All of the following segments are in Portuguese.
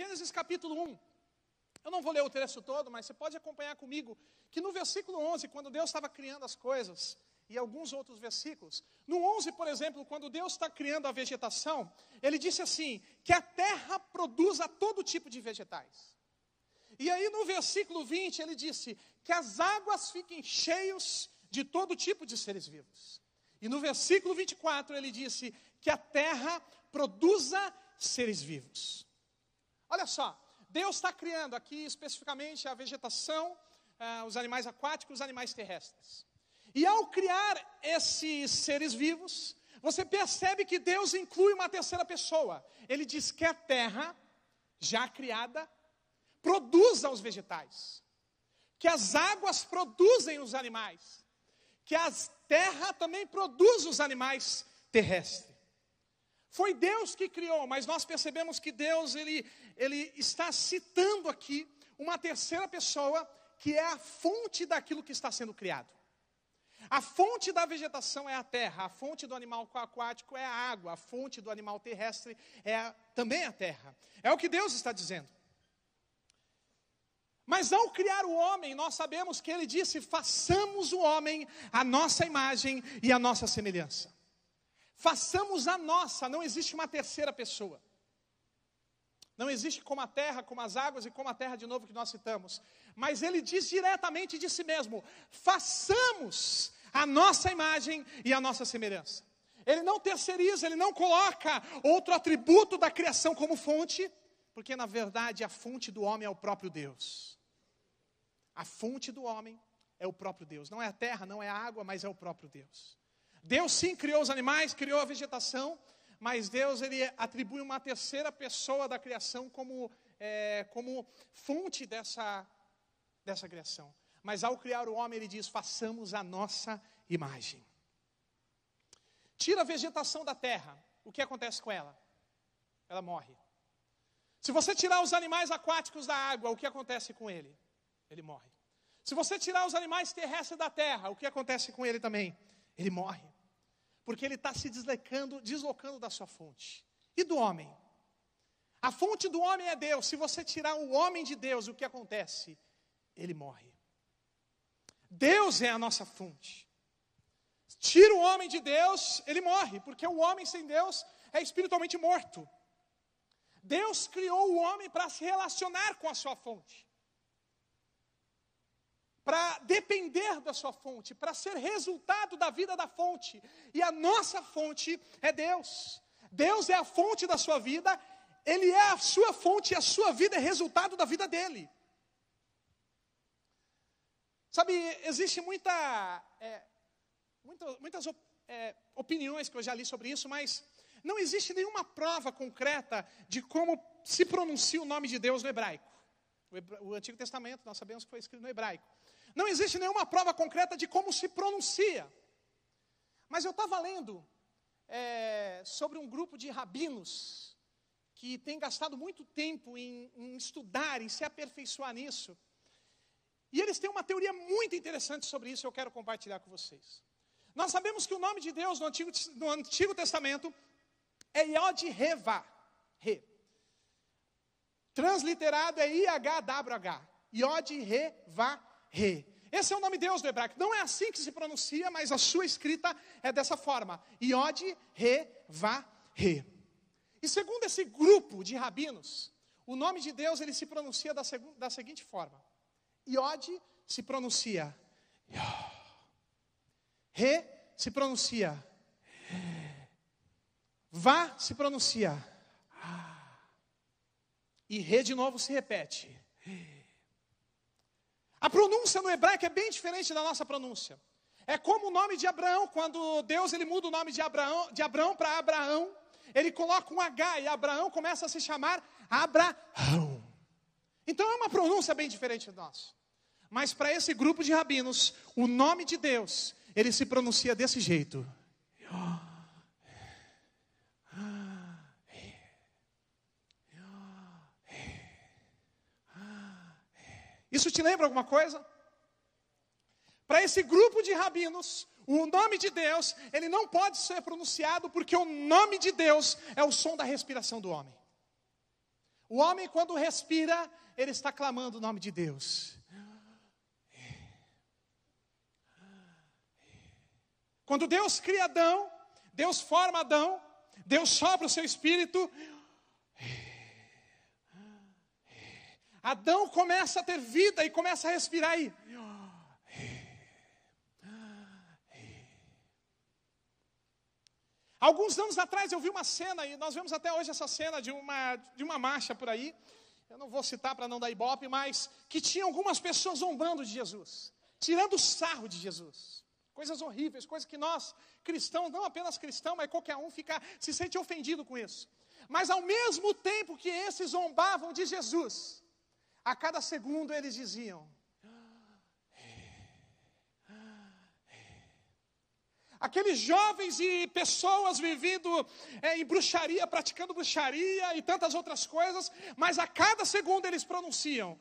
Gênesis capítulo 1. Eu não vou ler o texto todo, mas você pode acompanhar comigo que no versículo 11, quando Deus estava criando as coisas, e alguns outros versículos. No 11, por exemplo, quando Deus está criando a vegetação, ele disse assim: que a terra produza todo tipo de vegetais. E aí no versículo 20 ele disse que as águas fiquem cheios de todo tipo de seres vivos. E no versículo 24 ele disse que a terra produza seres vivos. Olha só, Deus está criando aqui especificamente a vegetação, ah, os animais aquáticos, os animais terrestres. E ao criar esses seres vivos, você percebe que Deus inclui uma terceira pessoa. Ele diz que a terra, já criada, produza os vegetais, que as águas produzem os animais, que a terra também produz os animais terrestres. Foi Deus que criou, mas nós percebemos que Deus ele, ele está citando aqui uma terceira pessoa que é a fonte daquilo que está sendo criado. A fonte da vegetação é a terra, a fonte do animal aquático é a água, a fonte do animal terrestre é a, também a terra. É o que Deus está dizendo. Mas ao criar o homem, nós sabemos que ele disse: façamos o homem a nossa imagem e a nossa semelhança. Façamos a nossa, não existe uma terceira pessoa. Não existe como a terra, como as águas e como a terra de novo que nós citamos. Mas ele diz diretamente de si mesmo: façamos a nossa imagem e a nossa semelhança. Ele não terceiriza, ele não coloca outro atributo da criação como fonte, porque na verdade a fonte do homem é o próprio Deus. A fonte do homem é o próprio Deus. Não é a terra, não é a água, mas é o próprio Deus. Deus sim criou os animais, criou a vegetação, mas Deus ele atribui uma terceira pessoa da criação como, é, como fonte dessa, dessa criação. Mas ao criar o homem, ele diz: façamos a nossa imagem. Tira a vegetação da terra, o que acontece com ela? Ela morre. Se você tirar os animais aquáticos da água, o que acontece com ele? Ele morre. Se você tirar os animais terrestres da terra, o que acontece com ele também? Ele morre porque ele está se deslocando, deslocando da sua fonte. E do homem? A fonte do homem é Deus. Se você tirar o homem de Deus, o que acontece? Ele morre. Deus é a nossa fonte. Tira o homem de Deus, ele morre, porque o homem sem Deus é espiritualmente morto. Deus criou o homem para se relacionar com a sua fonte para depender da sua fonte, para ser resultado da vida da fonte. E a nossa fonte é Deus. Deus é a fonte da sua vida, Ele é a sua fonte e a sua vida é resultado da vida dele. Sabe, existe muita, é, muita muitas é, opiniões que eu já li sobre isso, mas não existe nenhuma prova concreta de como se pronuncia o nome de Deus no hebraico. O Antigo Testamento, nós sabemos que foi escrito no hebraico. Não existe nenhuma prova concreta de como se pronuncia. Mas eu estava lendo é, sobre um grupo de rabinos que tem gastado muito tempo em, em estudar, em se aperfeiçoar nisso. E eles têm uma teoria muito interessante sobre isso, eu quero compartilhar com vocês. Nós sabemos que o nome de Deus no Antigo, no Antigo Testamento é Yod Reva. Re. Transliterado é IHWH. Yod Reva Re. Esse é o nome de Deus do hebraico. Não é assim que se pronuncia, mas a sua escrita é dessa forma: Iod, Re, Va, Re. E segundo esse grupo de rabinos, o nome de Deus ele se pronuncia da, da seguinte forma: Iod se pronuncia Re se pronuncia Vá se pronuncia e Re de novo se repete. A pronúncia no hebraico é bem diferente da nossa pronúncia. É como o nome de Abraão, quando Deus ele muda o nome de Abraão, de Abraão para Abraão, ele coloca um H e Abraão começa a se chamar Abraão. Então é uma pronúncia bem diferente da nossa. Mas para esse grupo de rabinos, o nome de Deus, ele se pronuncia desse jeito. Isso te lembra alguma coisa? Para esse grupo de rabinos, o nome de Deus, ele não pode ser pronunciado porque o nome de Deus é o som da respiração do homem. O homem, quando respira, ele está clamando o nome de Deus. Quando Deus cria Adão, Deus forma Adão, Deus sopra o seu espírito. Adão começa a ter vida e começa a respirar aí. Alguns anos atrás eu vi uma cena, e nós vemos até hoje essa cena de uma, de uma marcha por aí. Eu não vou citar para não dar ibope, mas que tinha algumas pessoas zombando de Jesus, tirando sarro de Jesus. Coisas horríveis, coisas que nós, cristãos, não apenas cristãos, mas qualquer um, fica, se sente ofendido com isso. Mas ao mesmo tempo que esses zombavam de Jesus, a cada segundo eles diziam: Aqueles jovens e pessoas vivendo é, em bruxaria, praticando bruxaria e tantas outras coisas, mas a cada segundo eles pronunciam.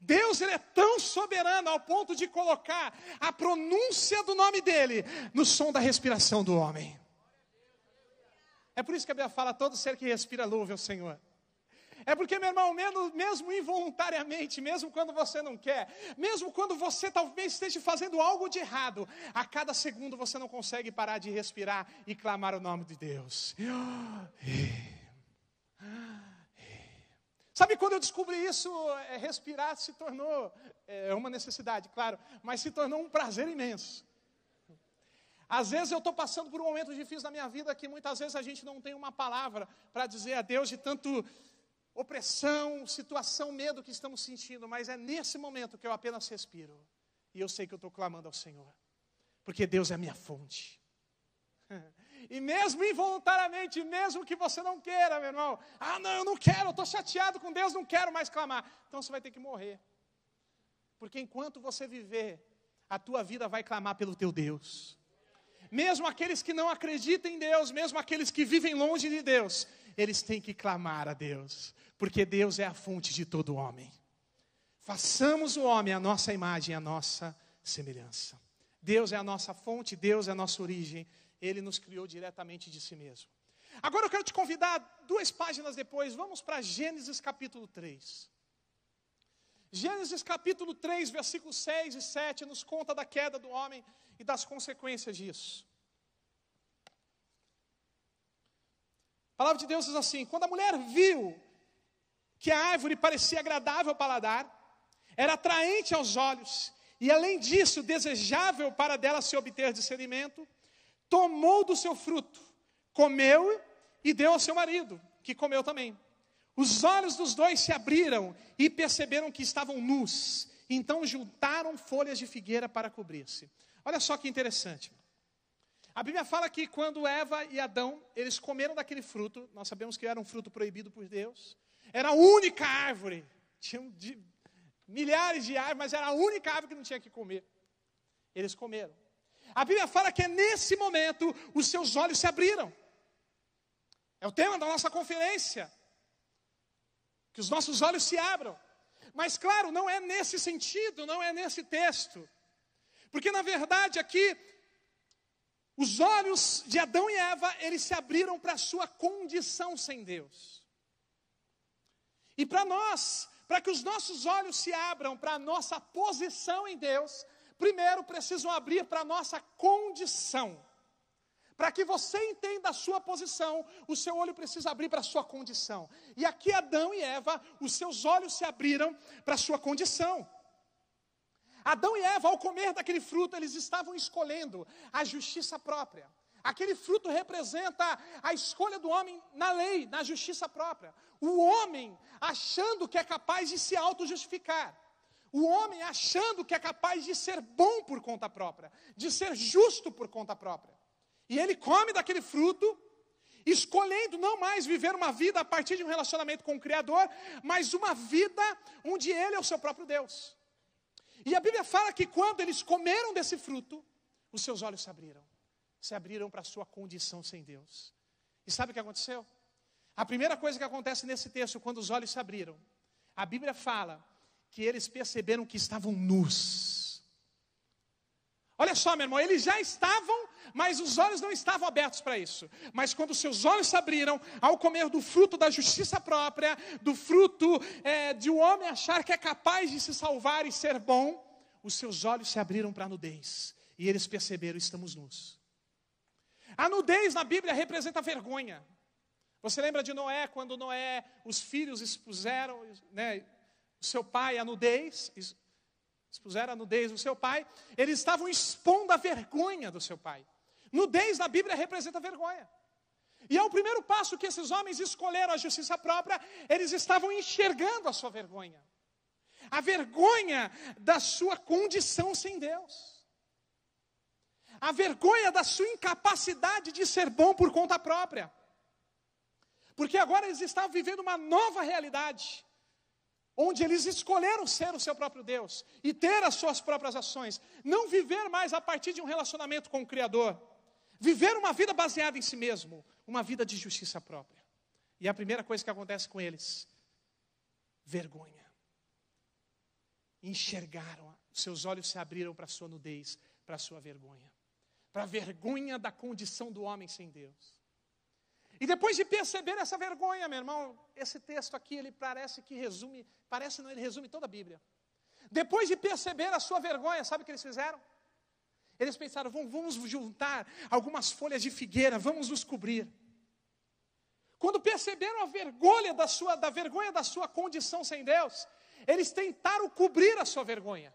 Deus ele é tão soberano ao ponto de colocar a pronúncia do nome dele no som da respiração do homem. É por isso que a Bíblia fala: todo ser que respira louve ao Senhor. É porque, meu irmão, mesmo involuntariamente, mesmo quando você não quer, mesmo quando você talvez esteja fazendo algo de errado, a cada segundo você não consegue parar de respirar e clamar o nome de Deus. Sabe quando eu descobri isso? É, respirar se tornou é uma necessidade, claro, mas se tornou um prazer imenso. Às vezes eu estou passando por um momento difícil na minha vida que muitas vezes a gente não tem uma palavra para dizer a Deus de tanto opressão, situação, medo que estamos sentindo, mas é nesse momento que eu apenas respiro. E eu sei que eu estou clamando ao Senhor, porque Deus é minha fonte. E mesmo involuntariamente, mesmo que você não queira, meu irmão, ah, não, eu não quero, eu estou chateado com Deus, não quero mais clamar. Então você vai ter que morrer. Porque enquanto você viver, a tua vida vai clamar pelo teu Deus. Mesmo aqueles que não acreditam em Deus, mesmo aqueles que vivem longe de Deus, eles têm que clamar a Deus, porque Deus é a fonte de todo homem. Façamos o homem a nossa imagem, a nossa semelhança. Deus é a nossa fonte, Deus é a nossa origem, Ele nos criou diretamente de si mesmo. Agora eu quero te convidar, duas páginas depois, vamos para Gênesis capítulo 3. Gênesis capítulo 3, versículos 6 e 7, nos conta da queda do homem e das consequências disso. A palavra de Deus diz assim: quando a mulher viu que a árvore parecia agradável ao paladar, era atraente aos olhos, e além disso, desejável para dela se obter discernimento, tomou do seu fruto, comeu e deu ao seu marido, que comeu também. Os olhos dos dois se abriram e perceberam que estavam nus, então juntaram folhas de figueira para cobrir-se. Olha só que interessante. A Bíblia fala que quando Eva e Adão, eles comeram daquele fruto, nós sabemos que era um fruto proibido por Deus, era a única árvore, tinham de, milhares de árvores, mas era a única árvore que não tinha que comer. Eles comeram. A Bíblia fala que é nesse momento os seus olhos se abriram. É o tema da nossa conferência. Que os nossos olhos se abram. Mas claro, não é nesse sentido, não é nesse texto. Porque na verdade aqui os olhos de Adão e Eva, eles se abriram para a sua condição sem Deus. E para nós, para que os nossos olhos se abram para a nossa posição em Deus, primeiro precisam abrir para a nossa condição. Para que você entenda a sua posição, o seu olho precisa abrir para a sua condição. E aqui Adão e Eva, os seus olhos se abriram para a sua condição. Adão e Eva, ao comer daquele fruto, eles estavam escolhendo a justiça própria. Aquele fruto representa a escolha do homem na lei, na justiça própria. O homem achando que é capaz de se auto-justificar. O homem achando que é capaz de ser bom por conta própria, de ser justo por conta própria. E ele come daquele fruto, escolhendo não mais viver uma vida a partir de um relacionamento com o Criador, mas uma vida onde ele é o seu próprio Deus. E a Bíblia fala que quando eles comeram desse fruto, os seus olhos se abriram. Se abriram para a sua condição sem Deus. E sabe o que aconteceu? A primeira coisa que acontece nesse texto, quando os olhos se abriram, a Bíblia fala que eles perceberam que estavam nus. Olha só, meu irmão, eles já estavam, mas os olhos não estavam abertos para isso. Mas quando seus olhos se abriram ao comer do fruto da justiça própria, do fruto é, de um homem achar que é capaz de se salvar e ser bom, os seus olhos se abriram para a nudez. E eles perceberam: estamos nus. A nudez na Bíblia representa vergonha. Você lembra de Noé, quando Noé, os filhos expuseram né, seu pai à nudez, expuseram a nudez do seu pai, eles estavam expondo a vergonha do seu pai. Nudez na Bíblia representa vergonha. E é o primeiro passo que esses homens escolheram a justiça própria, eles estavam enxergando a sua vergonha. A vergonha da sua condição sem Deus. A vergonha da sua incapacidade de ser bom por conta própria. Porque agora eles estavam vivendo uma nova realidade onde eles escolheram ser o seu próprio Deus e ter as suas próprias ações, não viver mais a partir de um relacionamento com o Criador, viver uma vida baseada em si mesmo, uma vida de justiça própria. E a primeira coisa que acontece com eles, vergonha. Enxergaram, seus olhos se abriram para a sua nudez, para a sua vergonha, para a vergonha da condição do homem sem Deus. E depois de perceber essa vergonha, meu irmão, esse texto aqui, ele parece que resume, parece não, ele resume toda a Bíblia. Depois de perceber a sua vergonha, sabe o que eles fizeram? Eles pensaram, vamos juntar algumas folhas de figueira, vamos nos cobrir. Quando perceberam a vergonha da sua, da vergonha da sua condição sem Deus, eles tentaram cobrir a sua vergonha.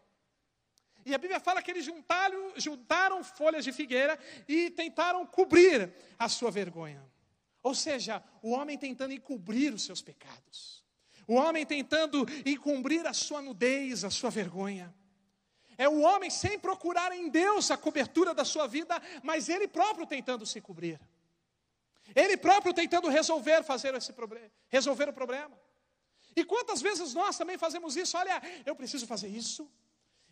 E a Bíblia fala que eles juntaram, juntaram folhas de figueira e tentaram cobrir a sua vergonha. Ou seja, o homem tentando encobrir os seus pecados. O homem tentando encobrir a sua nudez, a sua vergonha. É o homem sem procurar em Deus a cobertura da sua vida, mas ele próprio tentando se cobrir. Ele próprio tentando resolver, fazer esse problema, resolver o problema. E quantas vezes nós também fazemos isso? Olha, eu preciso fazer isso,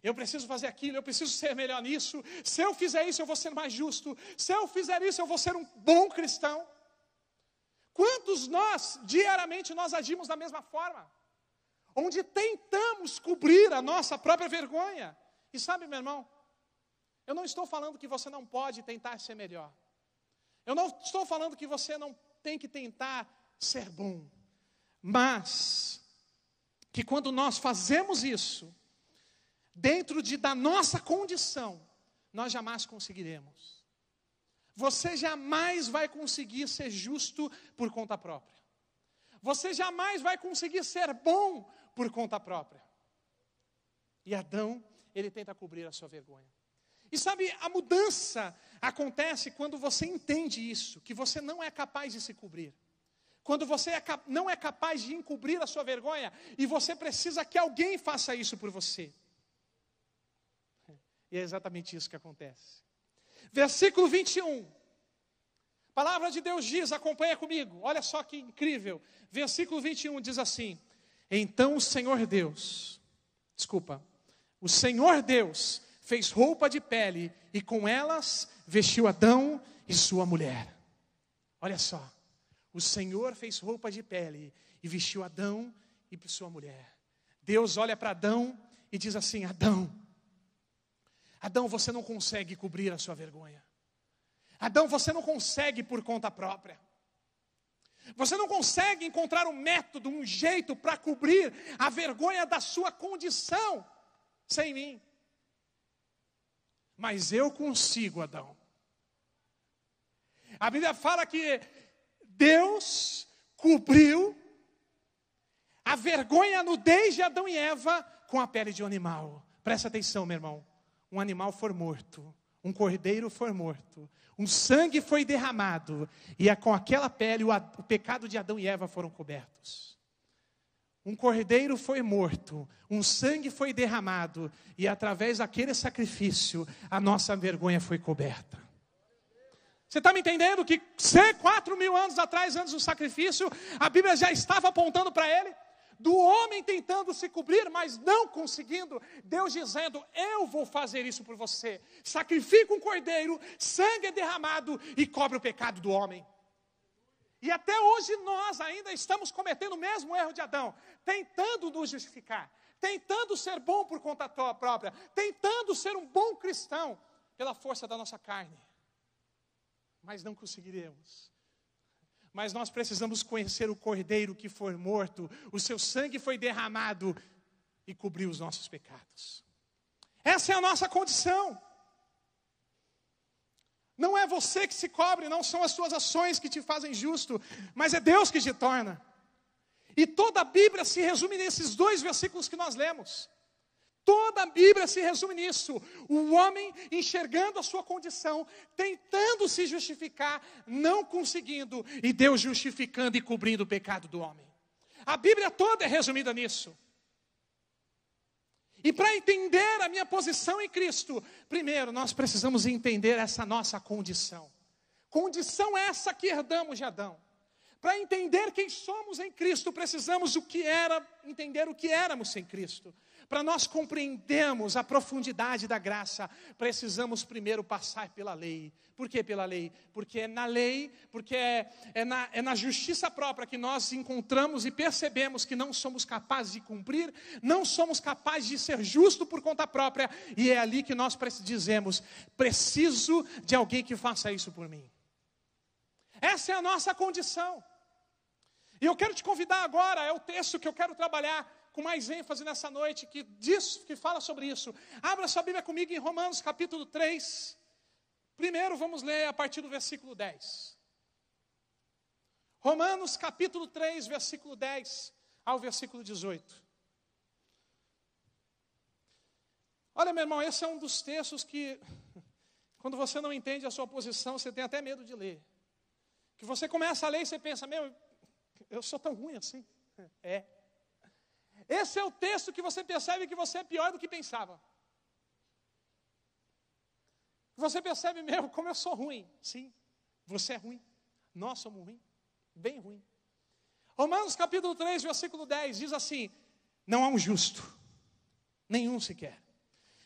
eu preciso fazer aquilo, eu preciso ser melhor nisso. Se eu fizer isso, eu vou ser mais justo. Se eu fizer isso, eu vou ser um bom cristão. Quantos nós, diariamente, nós agimos da mesma forma? Onde tentamos cobrir a nossa própria vergonha. E sabe, meu irmão, eu não estou falando que você não pode tentar ser melhor. Eu não estou falando que você não tem que tentar ser bom. Mas, que quando nós fazemos isso, dentro de, da nossa condição, nós jamais conseguiremos. Você jamais vai conseguir ser justo por conta própria. Você jamais vai conseguir ser bom por conta própria. E Adão, ele tenta cobrir a sua vergonha. E sabe, a mudança acontece quando você entende isso, que você não é capaz de se cobrir. Quando você é não é capaz de encobrir a sua vergonha e você precisa que alguém faça isso por você. E é exatamente isso que acontece. Versículo 21. Palavra de Deus diz, acompanha comigo, olha só que incrível. Versículo 21 diz assim: Então o Senhor Deus, desculpa, o Senhor Deus fez roupa de pele e com elas vestiu Adão e sua mulher. Olha só, o Senhor fez roupa de pele e vestiu Adão e sua mulher. Deus olha para Adão e diz assim: Adão, Adão, você não consegue cobrir a sua vergonha. Adão, você não consegue por conta própria. Você não consegue encontrar um método, um jeito para cobrir a vergonha da sua condição sem mim. Mas eu consigo, Adão. A Bíblia fala que Deus cobriu a vergonha, a nudez de Adão e Eva com a pele de um animal. Presta atenção, meu irmão um animal foi morto, um cordeiro foi morto, um sangue foi derramado, e com aquela pele o, o pecado de Adão e Eva foram cobertos. Um cordeiro foi morto, um sangue foi derramado, e através daquele sacrifício a nossa vergonha foi coberta. Você está me entendendo que quatro mil anos atrás, antes do sacrifício, a Bíblia já estava apontando para ele? Do homem tentando se cobrir, mas não conseguindo, Deus dizendo: Eu vou fazer isso por você. Sacrifica um cordeiro, sangue é derramado e cobre o pecado do homem. E até hoje nós ainda estamos cometendo o mesmo erro de Adão, tentando nos justificar, tentando ser bom por conta própria, tentando ser um bom cristão, pela força da nossa carne, mas não conseguiremos. Mas nós precisamos conhecer o Cordeiro que foi morto, o seu sangue foi derramado e cobriu os nossos pecados. Essa é a nossa condição. Não é você que se cobre, não são as suas ações que te fazem justo, mas é Deus que te torna. E toda a Bíblia se resume nesses dois versículos que nós lemos. Toda a Bíblia se resume nisso. O homem enxergando a sua condição, tentando se justificar, não conseguindo, e Deus justificando e cobrindo o pecado do homem. A Bíblia toda é resumida nisso. E para entender a minha posição em Cristo, primeiro nós precisamos entender essa nossa condição. Condição essa que herdamos de Adão. Para entender quem somos em Cristo, precisamos o que era, entender o que éramos sem Cristo. Para nós compreendermos a profundidade da graça, precisamos primeiro passar pela lei. Por que pela lei? Porque é na lei, porque é, é, na, é na justiça própria que nós encontramos e percebemos que não somos capazes de cumprir, não somos capazes de ser justo por conta própria, e é ali que nós dizemos: preciso de alguém que faça isso por mim. Essa é a nossa condição. E eu quero te convidar agora, é o texto que eu quero trabalhar com mais ênfase nessa noite, que diz, que fala sobre isso. Abra sua Bíblia comigo em Romanos capítulo 3. Primeiro vamos ler a partir do versículo 10. Romanos capítulo 3, versículo 10 ao versículo 18. Olha, meu irmão, esse é um dos textos que, quando você não entende a sua posição, você tem até medo de ler. Que você começa a ler e você pensa, meu, eu sou tão ruim assim. É. Esse é o texto que você percebe que você é pior do que pensava. Você percebe mesmo como eu sou ruim. Sim, você é ruim. Nós somos ruim. Bem ruim. Romanos capítulo 3, versículo 10 diz assim: Não há um justo, nenhum sequer.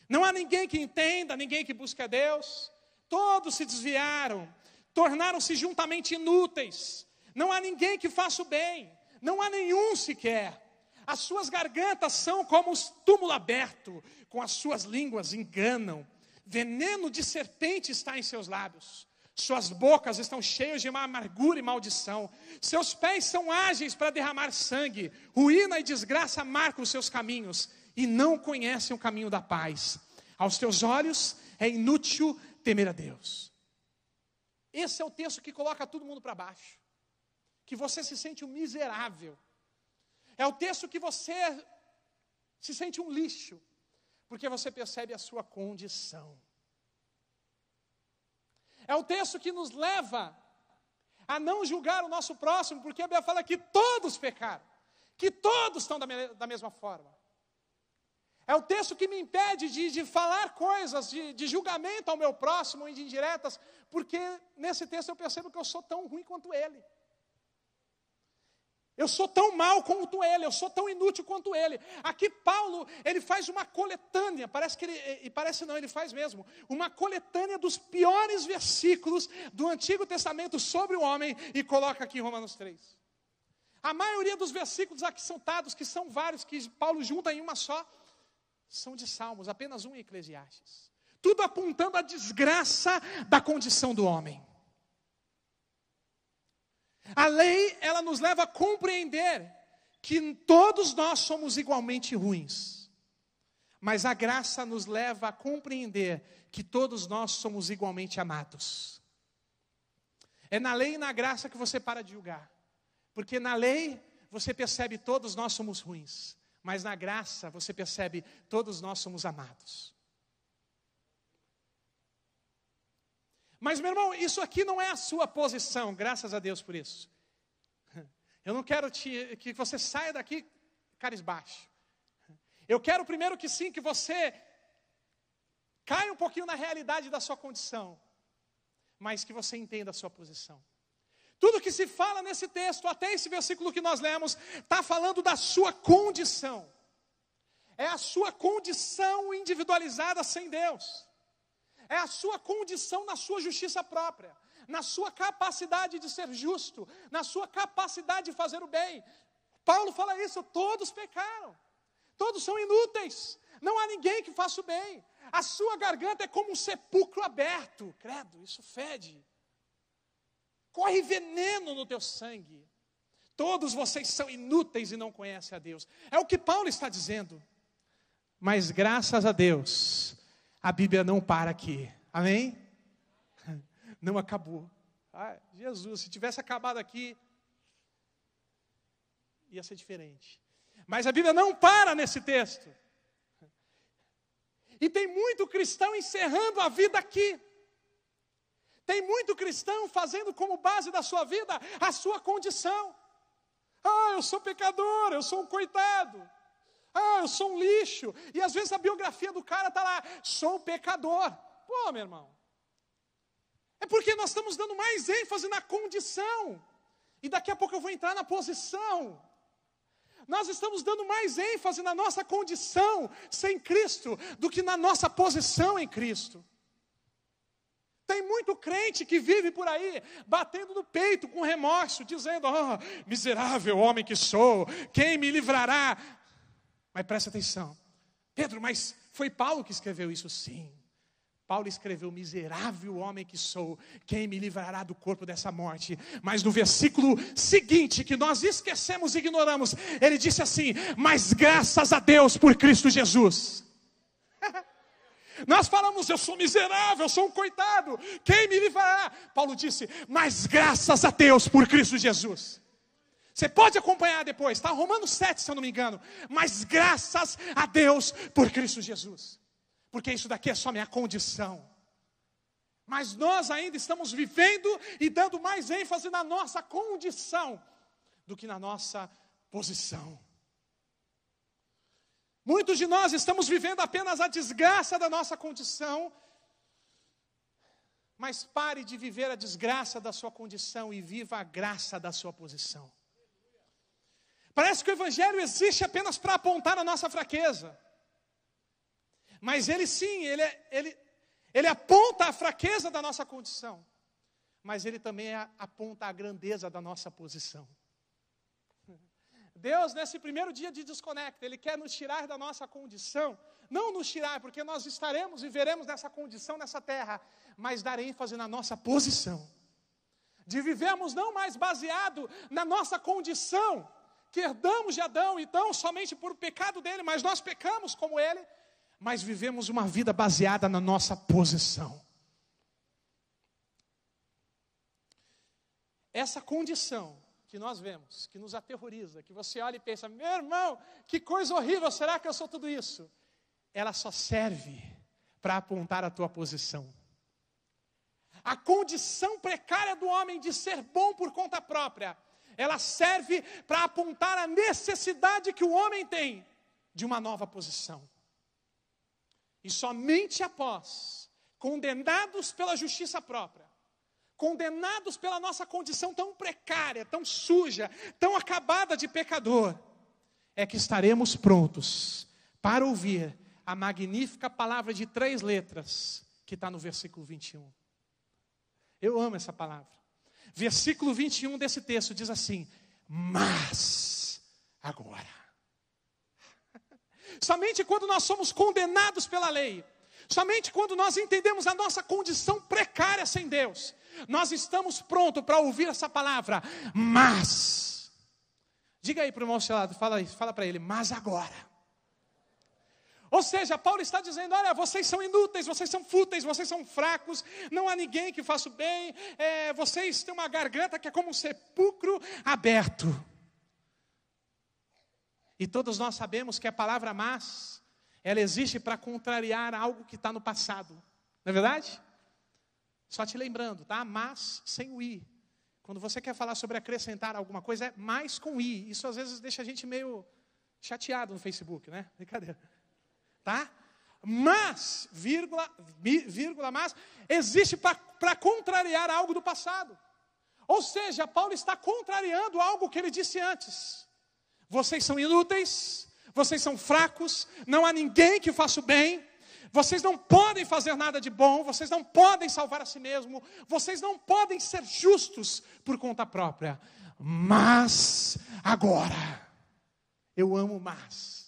Não há ninguém que entenda, ninguém que busque a Deus. Todos se desviaram, tornaram-se juntamente inúteis. Não há ninguém que faça o bem, não há nenhum sequer. As suas gargantas são como os túmulo aberto, com as suas línguas enganam. Veneno de serpente está em seus lábios. Suas bocas estão cheias de amargura e maldição. Seus pés são ágeis para derramar sangue. Ruína e desgraça marcam os seus caminhos e não conhecem o caminho da paz. Aos teus olhos é inútil temer a Deus. Esse é o texto que coloca todo mundo para baixo. Que você se sente um miserável é o texto que você se sente um lixo, porque você percebe a sua condição. É o texto que nos leva a não julgar o nosso próximo, porque a Bíblia fala que todos pecaram, que todos estão da, me da mesma forma. É o texto que me impede de, de falar coisas de, de, julgamento ao meu próximo e de indiretas, porque nesse texto eu percebo que eu sou tão ruim quanto ele. Eu sou tão mal quanto ele, eu sou tão inútil quanto ele. Aqui Paulo, ele faz uma coletânea, parece que ele, e parece não, ele faz mesmo, uma coletânea dos piores versículos do Antigo Testamento sobre o homem e coloca aqui em Romanos 3. A maioria dos versículos aqui são dados, que são vários, que Paulo junta em uma só, são de Salmos, apenas um em Eclesiastes. Tudo apontando a desgraça da condição do homem. A lei, ela nos leva a compreender que todos nós somos igualmente ruins. Mas a graça nos leva a compreender que todos nós somos igualmente amados. É na lei e na graça que você para de julgar. Porque na lei você percebe todos nós somos ruins, mas na graça você percebe todos nós somos amados. Mas, meu irmão, isso aqui não é a sua posição, graças a Deus por isso. Eu não quero te, que você saia daqui carisbaixo. Eu quero primeiro que sim, que você caia um pouquinho na realidade da sua condição, mas que você entenda a sua posição. Tudo que se fala nesse texto, até esse versículo que nós lemos, está falando da sua condição. É a sua condição individualizada sem Deus é a sua condição na sua justiça própria, na sua capacidade de ser justo, na sua capacidade de fazer o bem. Paulo fala isso: todos pecaram, todos são inúteis. Não há ninguém que faça o bem. A sua garganta é como um sepulcro aberto. Credo, isso fede. Corre veneno no teu sangue. Todos vocês são inúteis e não conhecem a Deus. É o que Paulo está dizendo. Mas graças a Deus, a Bíblia não para aqui. Amém? Não acabou. Ah, Jesus, se tivesse acabado aqui, ia ser diferente. Mas a Bíblia não para nesse texto. E tem muito cristão encerrando a vida aqui. Tem muito cristão fazendo como base da sua vida a sua condição. Ah, eu sou pecador, eu sou um coitado. Ah, eu sou um lixo. E às vezes a biografia do cara está lá, sou pecador. Pô, meu irmão. É porque nós estamos dando mais ênfase na condição. E daqui a pouco eu vou entrar na posição. Nós estamos dando mais ênfase na nossa condição sem Cristo do que na nossa posição em Cristo. Tem muito crente que vive por aí, batendo no peito com remorso, dizendo: oh, miserável homem que sou, quem me livrará? Mas presta atenção, Pedro, mas foi Paulo que escreveu isso? Sim. Paulo escreveu: Miserável homem que sou, quem me livrará do corpo dessa morte? Mas no versículo seguinte, que nós esquecemos e ignoramos, ele disse assim: Mas graças a Deus por Cristo Jesus. Nós falamos, eu sou miserável, eu sou um coitado, quem me livrará? Paulo disse, mas graças a Deus por Cristo Jesus. Você pode acompanhar depois, está? Romanos 7, se eu não me engano. Mas graças a Deus por Cristo Jesus porque isso daqui é só minha condição. Mas nós ainda estamos vivendo e dando mais ênfase na nossa condição do que na nossa posição. Muitos de nós estamos vivendo apenas a desgraça da nossa condição, mas pare de viver a desgraça da sua condição e viva a graça da sua posição. Parece que o Evangelho existe apenas para apontar a nossa fraqueza. Mas ele sim, ele, é, ele, ele aponta a fraqueza da nossa condição, mas ele também aponta a grandeza da nossa posição. Deus, nesse primeiro dia de desconecta, Ele quer nos tirar da nossa condição, não nos tirar, porque nós estaremos e veremos nessa condição nessa terra, mas dar ênfase na nossa posição, de vivermos não mais baseado na nossa condição, que herdamos de Adão, então somente por pecado dele, mas nós pecamos como ele, mas vivemos uma vida baseada na nossa posição. Essa condição que nós vemos, que nos aterroriza, que você olha e pensa: meu irmão, que coisa horrível, será que eu sou tudo isso? Ela só serve para apontar a tua posição. A condição precária do homem de ser bom por conta própria, ela serve para apontar a necessidade que o homem tem de uma nova posição. E somente após, condenados pela justiça própria, condenados pela nossa condição tão precária, tão suja, tão acabada de pecador, é que estaremos prontos para ouvir a magnífica palavra de três letras que está no versículo 21. Eu amo essa palavra. Versículo 21 desse texto diz assim: Mas agora. Somente quando nós somos condenados pela lei, somente quando nós entendemos a nossa condição precária sem Deus, nós estamos prontos para ouvir essa palavra, mas. Diga aí para o irmão seu lado, fala, fala para ele, mas agora. Ou seja, Paulo está dizendo: olha, vocês são inúteis, vocês são fúteis, vocês são fracos, não há ninguém que faça o bem, é, vocês têm uma garganta que é como um sepulcro aberto. E todos nós sabemos que a palavra mas, ela existe para contrariar algo que está no passado. Não é verdade? Só te lembrando, tá? Mas sem o i. Quando você quer falar sobre acrescentar alguma coisa, é mais com i. Isso às vezes deixa a gente meio chateado no Facebook, né? Brincadeira. Tá? Mas, vírgula, vírgula, mas, existe para contrariar algo do passado. Ou seja, Paulo está contrariando algo que ele disse antes. Vocês são inúteis, vocês são fracos, não há ninguém que faça o bem, vocês não podem fazer nada de bom, vocês não podem salvar a si mesmo, vocês não podem ser justos por conta própria. Mas agora, eu amo mais.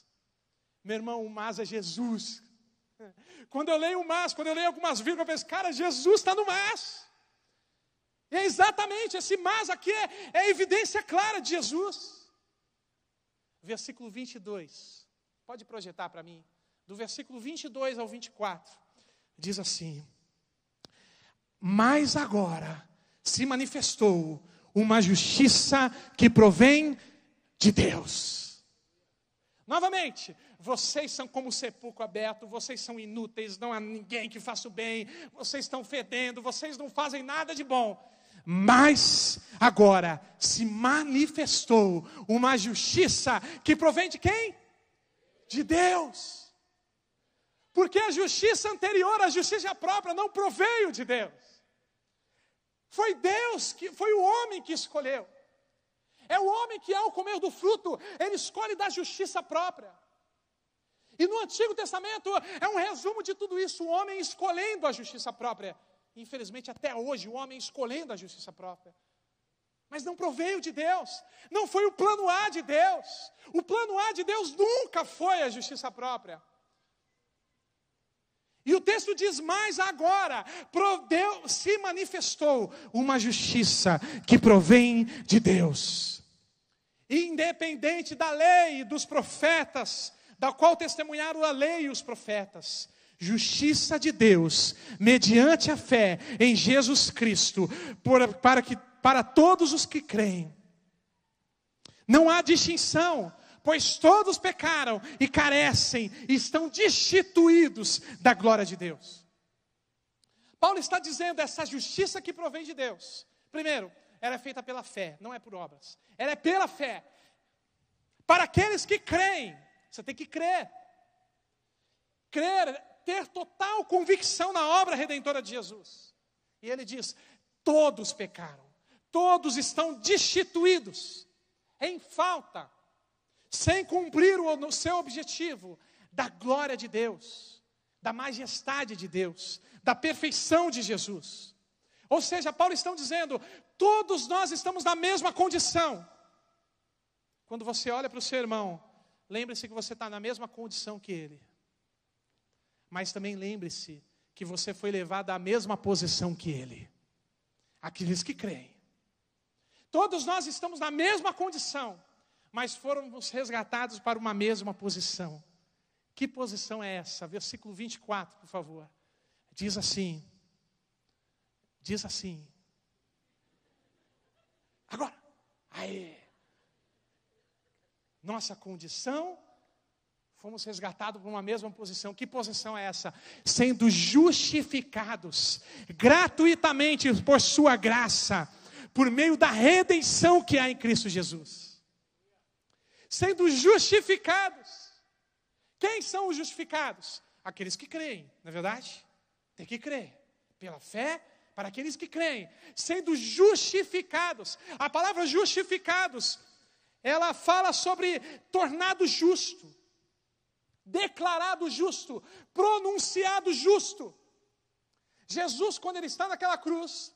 Meu irmão, o mas é Jesus. Quando eu leio o mas, quando eu leio algumas vírgulas, eu penso, cara, Jesus está no mas. E é exatamente esse mas aqui é, é evidência clara de Jesus. Versículo 22. Pode projetar para mim. Do versículo 22 ao 24. Diz assim: Mas agora se manifestou uma justiça que provém de Deus. Novamente, vocês são como sepulcro aberto, vocês são inúteis, não há ninguém que faça o bem, vocês estão fedendo, vocês não fazem nada de bom. Mas agora se manifestou uma justiça que provém de quem? De Deus. Porque a justiça anterior, a justiça própria, não proveio de Deus. Foi Deus que foi o homem que escolheu. É o homem que ao comer do fruto, ele escolhe da justiça própria. E no Antigo Testamento é um resumo de tudo isso, o homem escolhendo a justiça própria. Infelizmente, até hoje, o homem escolhendo a justiça própria. Mas não proveio de Deus, não foi o plano A de Deus. O plano A de Deus nunca foi a justiça própria. E o texto diz mais agora: se manifestou uma justiça que provém de Deus, independente da lei e dos profetas, da qual testemunharam a lei e os profetas. Justiça de Deus, mediante a fé em Jesus Cristo, por, para, que, para todos os que creem. Não há distinção, pois todos pecaram e carecem, e estão destituídos da glória de Deus. Paulo está dizendo essa justiça que provém de Deus. Primeiro, ela é feita pela fé, não é por obras. Ela é pela fé. Para aqueles que creem, você tem que crer. Crer, ter total convicção na obra redentora de Jesus. E ele diz: todos pecaram, todos estão destituídos, em falta sem cumprir o seu objetivo da glória de Deus, da majestade de Deus, da perfeição de Jesus. Ou seja, Paulo está dizendo: todos nós estamos na mesma condição. Quando você olha para o seu irmão, lembre-se que você está na mesma condição que ele. Mas também lembre-se que você foi levado à mesma posição que ele. Aqueles que creem. Todos nós estamos na mesma condição mas fomos resgatados para uma mesma posição. Que posição é essa? Versículo 24, por favor. Diz assim: Diz assim. Agora, aí. Nossa condição, fomos resgatados para uma mesma posição. Que posição é essa? Sendo justificados gratuitamente por Sua graça, por meio da redenção que há em Cristo Jesus sendo justificados. Quem são os justificados? Aqueles que creem, não é verdade? Tem que crer. Pela fé, para aqueles que creem, sendo justificados. A palavra justificados, ela fala sobre tornado justo, declarado justo, pronunciado justo. Jesus, quando ele está naquela cruz,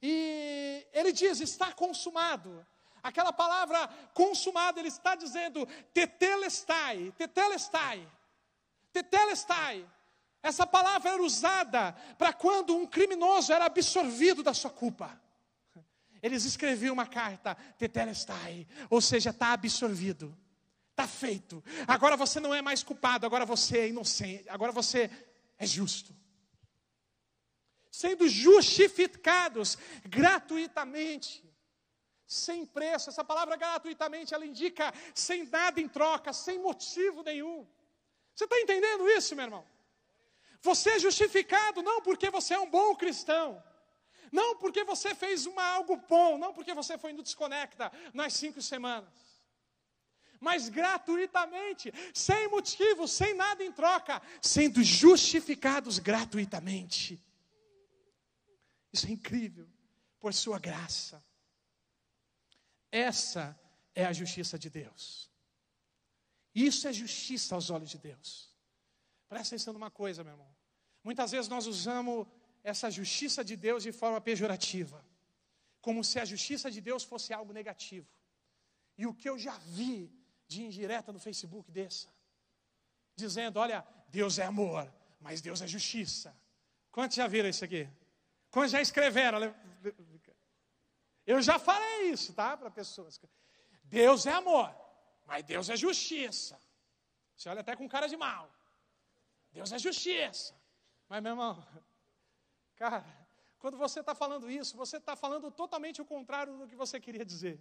e ele diz: está consumado. Aquela palavra consumada, ele está dizendo tetelestai, tetelestai, tetelestai. Essa palavra era usada para quando um criminoso era absorvido da sua culpa. Eles escreviam uma carta, tetelestai, ou seja, está absorvido, está feito. Agora você não é mais culpado, agora você é inocente, agora você é justo. Sendo justificados gratuitamente sem preço. Essa palavra gratuitamente, ela indica sem nada em troca, sem motivo nenhum. Você está entendendo isso, meu irmão? Você é justificado não porque você é um bom cristão, não porque você fez uma, algo bom, não porque você foi no desconecta nas cinco semanas, mas gratuitamente, sem motivo, sem nada em troca, sendo justificados gratuitamente. Isso é incrível, por Sua graça. Essa é a justiça de Deus. Isso é justiça aos olhos de Deus. Presta atenção numa coisa, meu irmão. Muitas vezes nós usamos essa justiça de Deus de forma pejorativa, como se a justiça de Deus fosse algo negativo. E o que eu já vi de indireta no Facebook dessa, dizendo: olha, Deus é amor, mas Deus é justiça. Quantos já viram isso aqui? Quantos já escreveram? Eu já falei isso, tá? Para pessoas. Deus é amor, mas Deus é justiça. Você olha até com cara de mal. Deus é justiça. Mas, meu irmão, cara, quando você está falando isso, você está falando totalmente o contrário do que você queria dizer.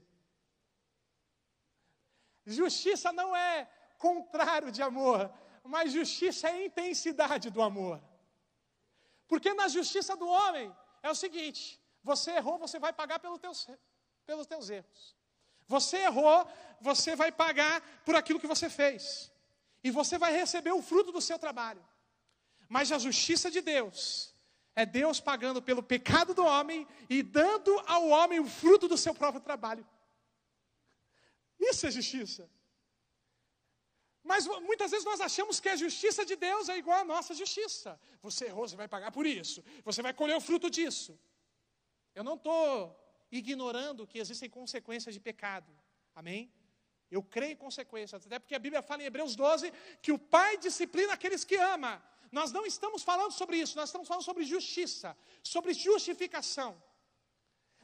Justiça não é contrário de amor, mas justiça é intensidade do amor. Porque na justiça do homem é o seguinte: você errou, você vai pagar pelo teus, pelos teus erros. Você errou, você vai pagar por aquilo que você fez. E você vai receber o fruto do seu trabalho. Mas a justiça de Deus é Deus pagando pelo pecado do homem e dando ao homem o fruto do seu próprio trabalho. Isso é justiça. Mas muitas vezes nós achamos que a justiça de Deus é igual à nossa justiça. Você errou, você vai pagar por isso. Você vai colher o fruto disso. Eu não estou ignorando que existem consequências de pecado. Amém? Eu creio em consequências. Até porque a Bíblia fala em Hebreus 12 que o Pai disciplina aqueles que ama. Nós não estamos falando sobre isso, nós estamos falando sobre justiça, sobre justificação.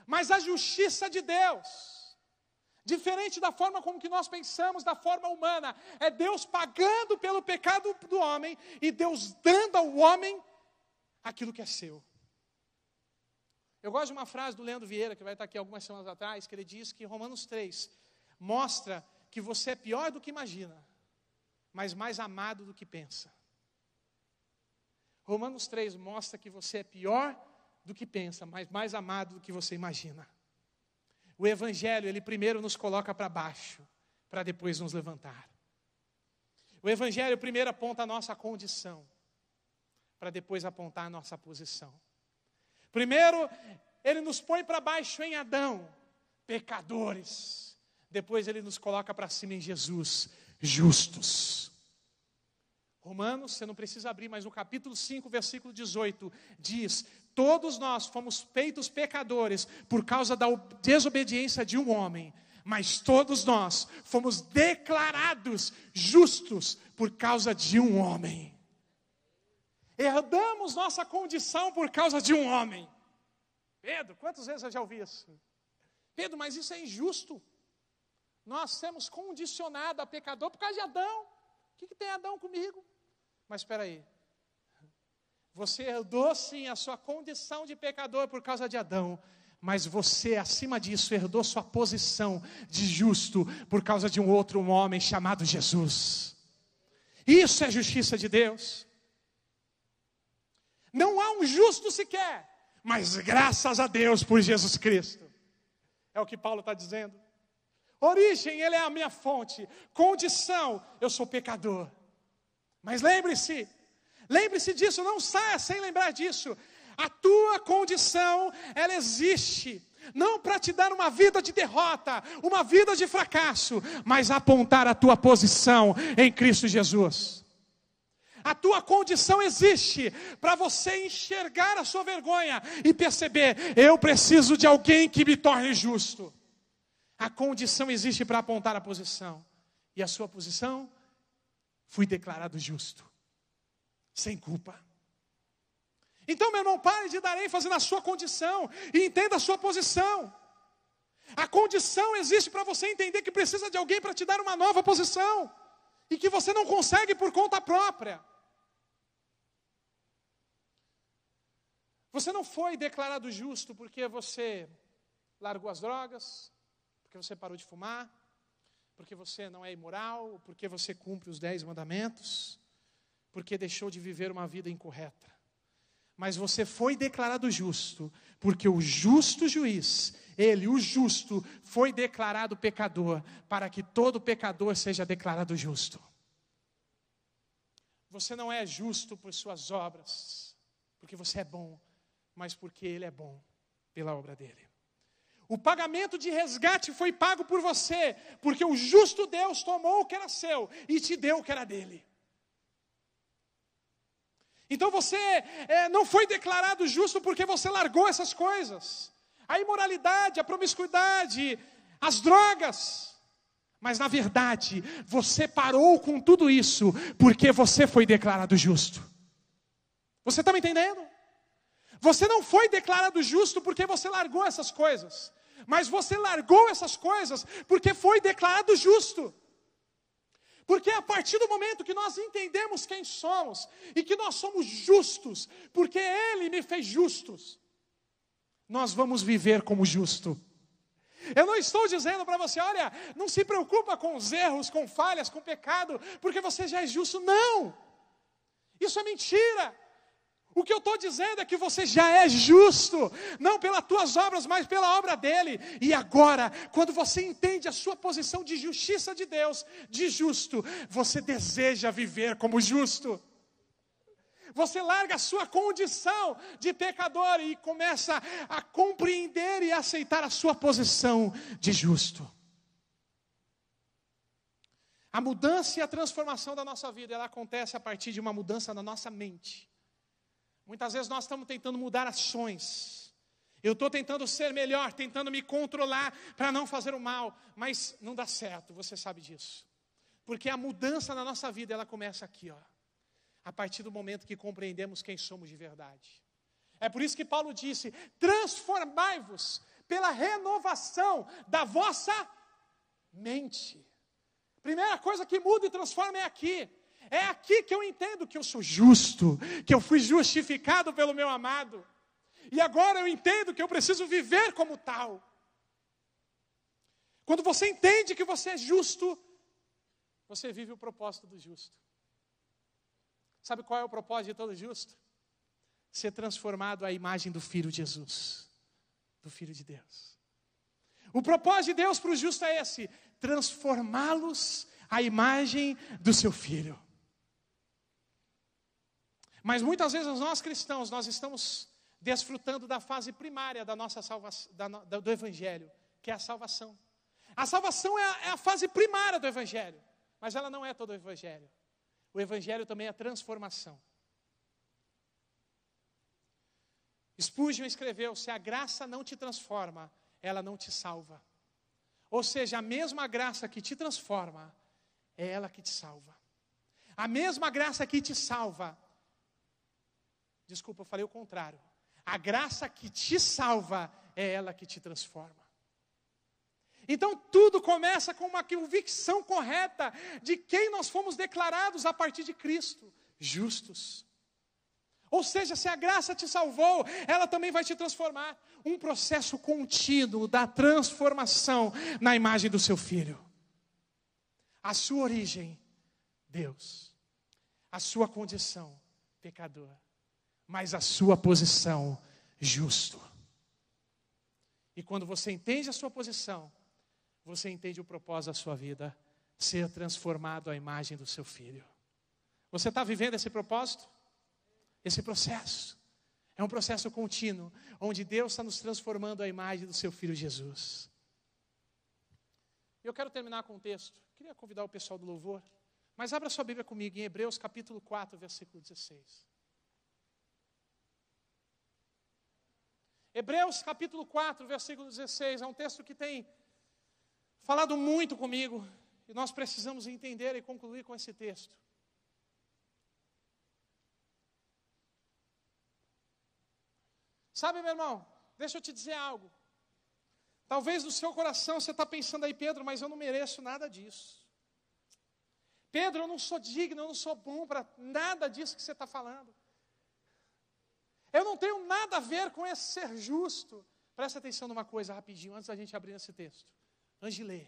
Mas a justiça de Deus, diferente da forma como que nós pensamos, da forma humana, é Deus pagando pelo pecado do homem e Deus dando ao homem aquilo que é seu. Eu gosto de uma frase do Leandro Vieira, que vai estar aqui algumas semanas atrás, que ele diz que Romanos 3 mostra que você é pior do que imagina, mas mais amado do que pensa. Romanos 3 mostra que você é pior do que pensa, mas mais amado do que você imagina. O Evangelho, ele primeiro nos coloca para baixo, para depois nos levantar. O Evangelho primeiro aponta a nossa condição, para depois apontar a nossa posição. Primeiro, ele nos põe para baixo em Adão, pecadores. Depois, ele nos coloca para cima em Jesus, justos. Romanos, você não precisa abrir, mas no capítulo 5, versículo 18, diz: Todos nós fomos feitos pecadores por causa da desobediência de um homem, mas todos nós fomos declarados justos por causa de um homem. Herdamos nossa condição por causa de um homem. Pedro, quantas vezes eu já ouvi isso? Pedro, mas isso é injusto. Nós somos condicionados a pecador por causa de Adão. O que, que tem Adão comigo? Mas espera aí. Você herdou sim a sua condição de pecador por causa de Adão, mas você, acima disso, herdou sua posição de justo por causa de um outro homem chamado Jesus. Isso é justiça de Deus. Não há um justo sequer, mas graças a Deus por Jesus Cristo. É o que Paulo está dizendo. Origem, ele é a minha fonte. Condição, eu sou pecador. Mas lembre-se, lembre-se disso, não saia sem lembrar disso. A tua condição, ela existe, não para te dar uma vida de derrota, uma vida de fracasso, mas apontar a tua posição em Cristo Jesus. A tua condição existe para você enxergar a sua vergonha e perceber: eu preciso de alguém que me torne justo. A condição existe para apontar a posição. E a sua posição fui declarado justo, sem culpa. Então, meu irmão, pare de dar ênfase na sua condição e entenda a sua posição. A condição existe para você entender que precisa de alguém para te dar uma nova posição e que você não consegue por conta própria. Você não foi declarado justo porque você largou as drogas, porque você parou de fumar, porque você não é imoral, porque você cumpre os dez mandamentos, porque deixou de viver uma vida incorreta. Mas você foi declarado justo, porque o justo juiz, ele, o justo, foi declarado pecador, para que todo pecador seja declarado justo. Você não é justo por suas obras, porque você é bom, mas porque ele é bom pela obra dele. O pagamento de resgate foi pago por você, porque o justo Deus tomou o que era seu e te deu o que era dele. Então você é, não foi declarado justo porque você largou essas coisas. A imoralidade, a promiscuidade, as drogas. Mas na verdade, você parou com tudo isso porque você foi declarado justo. Você está me entendendo? Você não foi declarado justo porque você largou essas coisas, mas você largou essas coisas porque foi declarado justo. Porque a partir do momento que nós entendemos quem somos e que nós somos justos, porque Ele me fez justos, nós vamos viver como justo. Eu não estou dizendo para você, olha, não se preocupa com os erros, com falhas, com pecado, porque você já é justo. Não! Isso é mentira. O que eu estou dizendo é que você já é justo, não pelas tuas obras, mas pela obra dele. E agora, quando você entende a sua posição de justiça de Deus, de justo, você deseja viver como justo. Você larga a sua condição de pecador e começa a compreender e aceitar a sua posição de justo. A mudança e a transformação da nossa vida, ela acontece a partir de uma mudança na nossa mente. Muitas vezes nós estamos tentando mudar ações. Eu estou tentando ser melhor, tentando me controlar para não fazer o mal, mas não dá certo, você sabe disso. Porque a mudança na nossa vida, ela começa aqui, ó a partir do momento que compreendemos quem somos de verdade. É por isso que Paulo disse: transformai-vos pela renovação da vossa mente. Primeira coisa que muda e transforma é aqui. É aqui que eu entendo que eu sou justo, que eu fui justificado pelo meu amado. E agora eu entendo que eu preciso viver como tal. Quando você entende que você é justo, você vive o propósito do justo. Sabe qual é o propósito de todo justo? Ser transformado à imagem do Filho de Jesus, do Filho de Deus. O propósito de Deus para o justo é esse: transformá-los à imagem do seu Filho. Mas muitas vezes nós cristãos, nós estamos desfrutando da fase primária da nossa salvação, da, do Evangelho, que é a salvação. A salvação é a, é a fase primária do Evangelho, mas ela não é todo o Evangelho. O Evangelho também é transformação. Spurgeon escreveu: se a graça não te transforma, ela não te salva. Ou seja, a mesma graça que te transforma, é ela que te salva. A mesma graça que te salva, desculpa, eu falei o contrário. A graça que te salva é ela que te transforma. Então tudo começa com uma convicção correta de quem nós fomos declarados a partir de Cristo, justos. Ou seja, se a graça te salvou, ela também vai te transformar. Um processo contínuo da transformação na imagem do seu filho. A sua origem, Deus. A sua condição, pecador. Mas a sua posição, justo. E quando você entende a sua posição, você entende o propósito da sua vida? Ser transformado à imagem do seu filho. Você está vivendo esse propósito? Esse processo. É um processo contínuo, onde Deus está nos transformando à imagem do seu filho Jesus. Eu quero terminar com um texto. Queria convidar o pessoal do louvor. Mas abra sua Bíblia comigo em Hebreus capítulo 4, versículo 16. Hebreus capítulo 4, versículo 16, é um texto que tem falado muito comigo e nós precisamos entender e concluir com esse texto. Sabe, meu irmão, deixa eu te dizer algo. Talvez no seu coração você está pensando aí, Pedro, mas eu não mereço nada disso. Pedro, eu não sou digno, eu não sou bom para nada disso que você está falando. Eu não tenho nada a ver com esse ser justo. Presta atenção numa coisa rapidinho, antes da gente abrir esse texto. Angilê.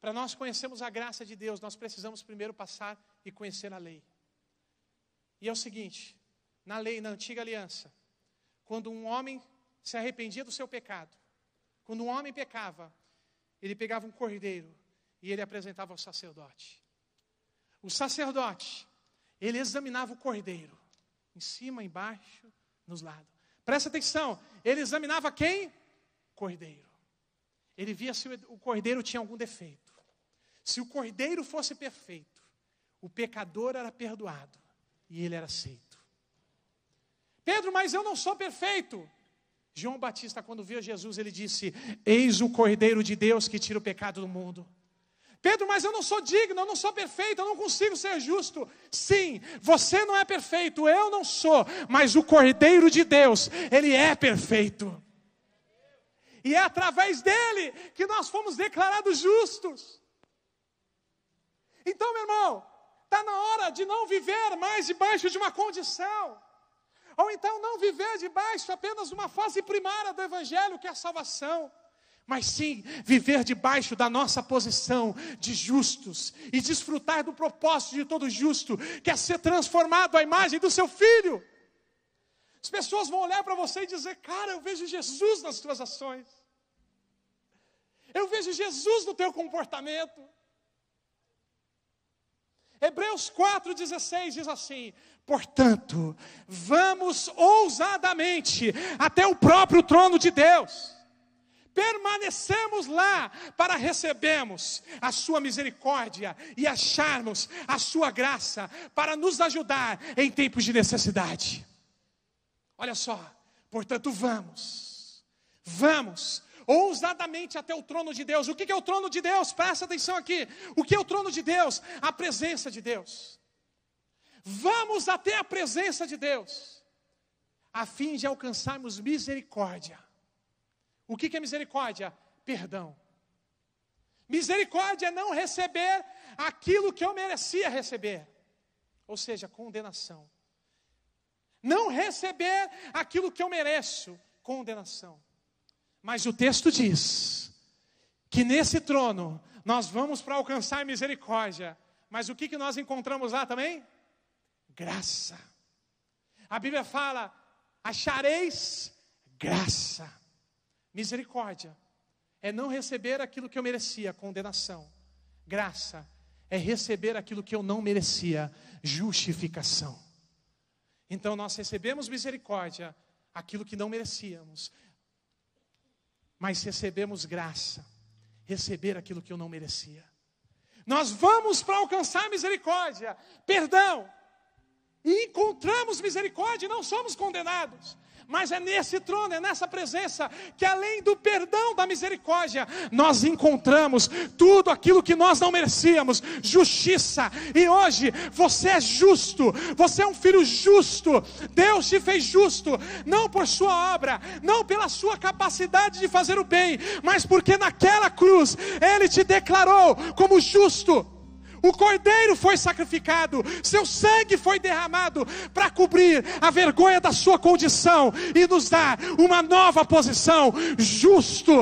Para nós conhecermos a graça de Deus, nós precisamos primeiro passar e conhecer a lei. E é o seguinte: na lei, na antiga aliança, quando um homem se arrependia do seu pecado, quando um homem pecava, ele pegava um cordeiro e ele apresentava ao sacerdote. O sacerdote, ele examinava o cordeiro, em cima, embaixo, nos lados. Presta atenção, ele examinava quem? Cordeiro. Ele via se o cordeiro tinha algum defeito. Se o cordeiro fosse perfeito, o pecador era perdoado e ele era aceito. Pedro, mas eu não sou perfeito. João Batista, quando viu Jesus, ele disse: Eis o cordeiro de Deus que tira o pecado do mundo. Pedro, mas eu não sou digno, eu não sou perfeito, eu não consigo ser justo. Sim, você não é perfeito, eu não sou, mas o Cordeiro de Deus, ele é perfeito. E é através dele que nós fomos declarados justos. Então, meu irmão, está na hora de não viver mais debaixo de uma condição. Ou então não viver debaixo apenas de uma fase primária do Evangelho, que é a salvação mas sim viver debaixo da nossa posição de justos e desfrutar do propósito de todo justo, que é ser transformado à imagem do seu filho. As pessoas vão olhar para você e dizer: Cara, eu vejo Jesus nas tuas ações, eu vejo Jesus no teu comportamento. Hebreus 4,16 diz assim: Portanto, vamos ousadamente até o próprio trono de Deus permanecemos lá para recebermos a sua misericórdia e acharmos a sua graça para nos ajudar em tempos de necessidade. Olha só, portanto, vamos, vamos ousadamente até o trono de Deus. O que é o trono de Deus? Presta atenção aqui. O que é o trono de Deus? A presença de Deus. Vamos até a presença de Deus, a fim de alcançarmos misericórdia o que é misericórdia? Perdão. Misericórdia é não receber aquilo que eu merecia receber, ou seja, condenação. Não receber aquilo que eu mereço, condenação. Mas o texto diz que nesse trono nós vamos para alcançar misericórdia. Mas o que, que nós encontramos lá também? Graça. A Bíblia fala: achareis graça. Misericórdia é não receber aquilo que eu merecia, condenação. Graça é receber aquilo que eu não merecia, justificação. Então nós recebemos misericórdia, aquilo que não merecíamos, mas recebemos graça, receber aquilo que eu não merecia. Nós vamos para alcançar misericórdia, perdão, e encontramos misericórdia, e não somos condenados. Mas é nesse trono, é nessa presença, que além do perdão, da misericórdia, nós encontramos tudo aquilo que nós não merecíamos justiça. E hoje você é justo, você é um filho justo. Deus te fez justo, não por sua obra, não pela sua capacidade de fazer o bem, mas porque naquela cruz Ele te declarou como justo. O cordeiro foi sacrificado, seu sangue foi derramado para cobrir a vergonha da sua condição e nos dar uma nova posição, justo.